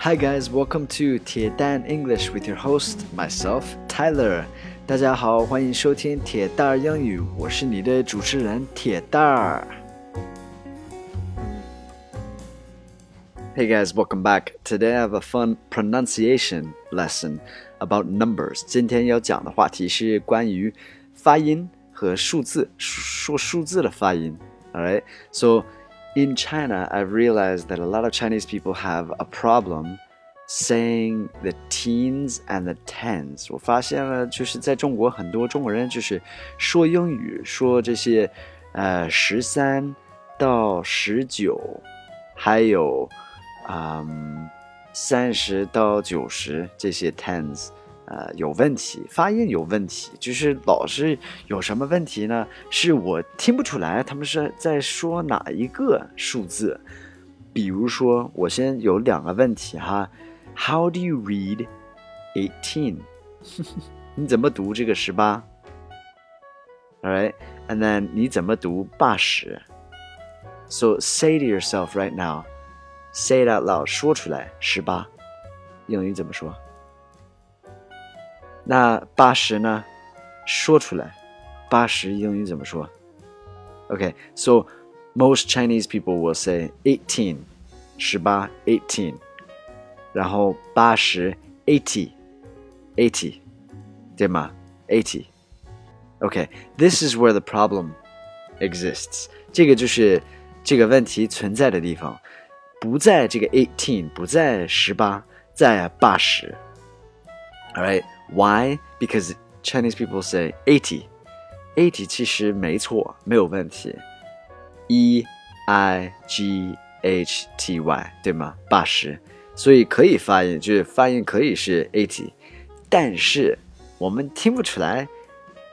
Hi guys, welcome to 铁蛋 English with your host myself Tyler. 大家好，欢迎收听铁蛋儿英语，我是你的主持人铁蛋儿。Hey guys, welcome back. Today I have a fun pronunciation lesson about numbers. 今天要讲的话题是关于发音和数字，说数字的发音。Alright, so in China, I've realized that a lot of Chinese people have a problem saying the teens and the tens。我发现了，就是在中国很多中国人就是说英语，说这些呃十三到十九，还有嗯三十到九十这些 tens。 呃，有问题，发音有问题，就是老是有什么问题呢？是我听不出来他们是在说哪一个数字。比如说，我先有两个问题哈，How do you read eighteen？你怎么读这个十八？All right，and then 你怎么读八十？So say to yourself right now，say it out loud，说出来，十八，英语怎么说？那八十呢？说出来，八十英语怎么说？Okay, so most Chinese people will say eighteen，十八 eighteen，然后八十 eighty，eighty，对吗？eighty。Okay, this is where the problem exists。这个就是这个问题存在的地方，不在这个 eighteen，不在十八，在八十。All right. Why? Because Chinese people say eighty. Eighty 其实没错，没有问题。E I G H T Y 对吗？八十，所以可以发音，就是发音可以是 eighty，但是我们听不出来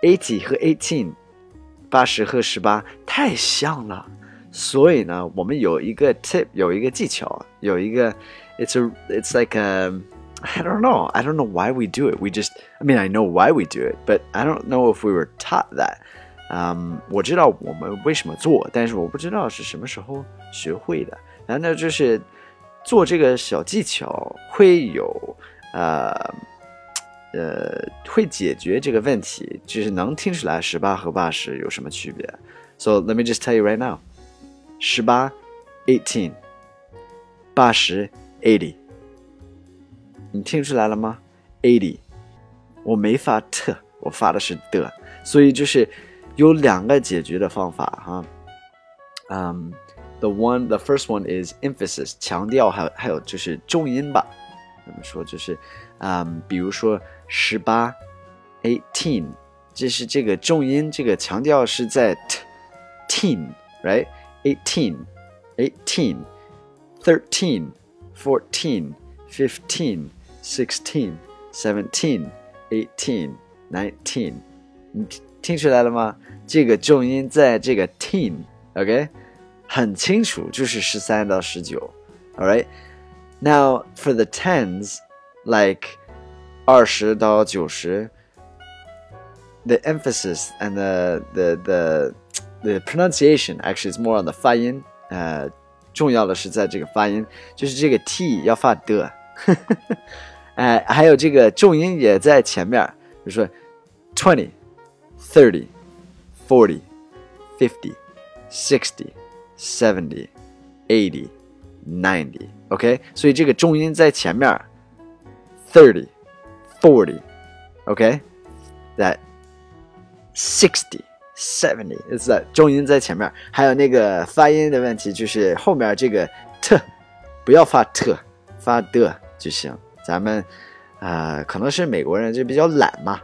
eighty 和 eighteen，八十和十八太像了。所以呢，我们有一个 tip，有一个技巧，有一个，it's a it's like a I don't know. I don't know why we do it. We just, I mean, I know why we do it, but I don't know if we were taught that. Um, 我知道我们为什么做，但是我不知道是什么时候学会的。难道就是做这个小技巧会有呃呃会解决这个问题？就是能听出来十八和八十有什么区别？So let me just tell you right now，十八，eighteen，八十，eighty。你听出来了吗？eighty，我没发特，我发的是的，所以就是有两个解决的方法哈。嗯、um,，the one the first one is emphasis，强调还有还有就是重音吧。怎么说？就是嗯，um, 比如说十八，eighteen，这是这个重音，这个强调是在 t，teen，right？eighteen，eighteen，thirteen，fourteen，fifteen。 sixteen, seventeen, eighteen, nineteen，你听出来了吗？这个重音在这个 teen，OK，、okay? 很清楚，就是十三到十九。All right. Now for the tens, like 二十到九十，the emphasis and the the the the pronunciation actually is more on the 发音。呃，重要的是在这个发音，就是这个 t 要发的。 哎，还有这个重音也在前面，比如说 twenty, thirty, forty, fifty, sixty, seventy, eighty, ninety. OK，所以这个重音在前面，thirty, forty. OK, that sixty, seventy is that 重音在前面，还有那个发音的问题，就是后面这个 t 不要发 t，发的就行。咱们啊、呃，可能是美国人就比较懒嘛。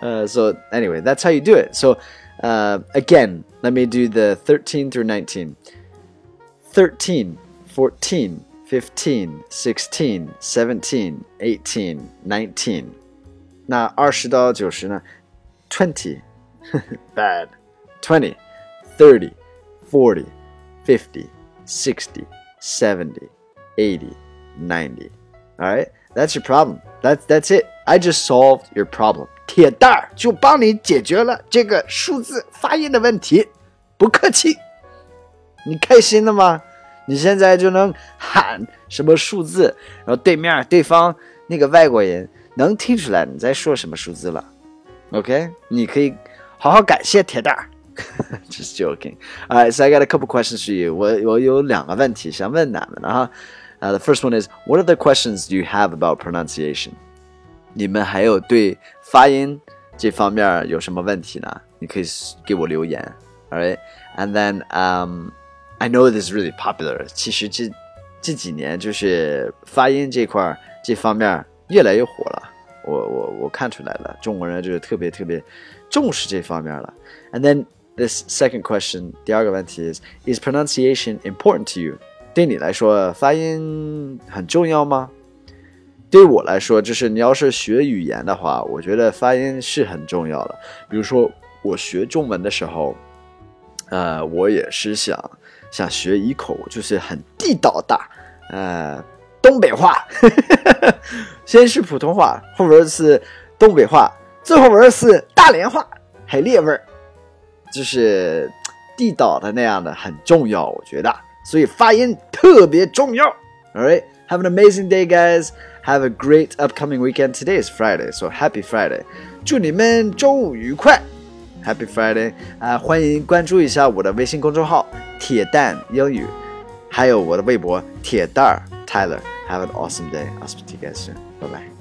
呃、uh,，so anyway, that's how you do it. So, uh, again, let me do the 13 through 19. 13, 14, 15, 16, 17, 18, 19. 那二十到九十呢？20, bad. 20, 30, 40, 50, 60, 70, 80, 90. All right, that's your problem. That's that's it. I just solved your problem. 铁蛋儿就帮你解决了这个数字发音的问题，不客气。你开心了吗？ 你现在就能喊什么数字，然后对面对方那个外国人能听出来你在说什么数字了。OK，你可以好好感谢铁蛋儿。Just joking. Alright, so I got a couple questions for you. 我我有两个问题想问咱们的哈。 Uh, the first one is, what other questions do you have about pronunciation? 你们还有对发音这方面有什么问题呢？你可以给我留言。Alright, and then um, I know this is really popular. 其实这这几年就是发音这块这方面越来越火了。我我我看出来了，中国人就是特别特别重视这方面了。And then this second question，第二个问题 is is pronunciation important to you？ 对你来说，发音很重要吗？对我来说，就是你要是学语言的话，我觉得发音是很重要的。比如说我学中文的时候，呃，我也是想想学一口就是很地道的，呃，东北话，先是普通话，后边是东北话，最后边是大连话，还列味儿，就是地道的那样的很重要，我觉得，所以发音特别重要。All right, have an amazing day, guys. Have a great upcoming weekend. Today is Friday, so happy Friday. 祝你们周五愉快，Happy Friday 啊、呃！欢迎关注一下我的微信公众号“铁蛋英语”，还有我的微博“铁蛋儿 Tyler”。Have an awesome day. I'll speak to you guys soon. Bye bye.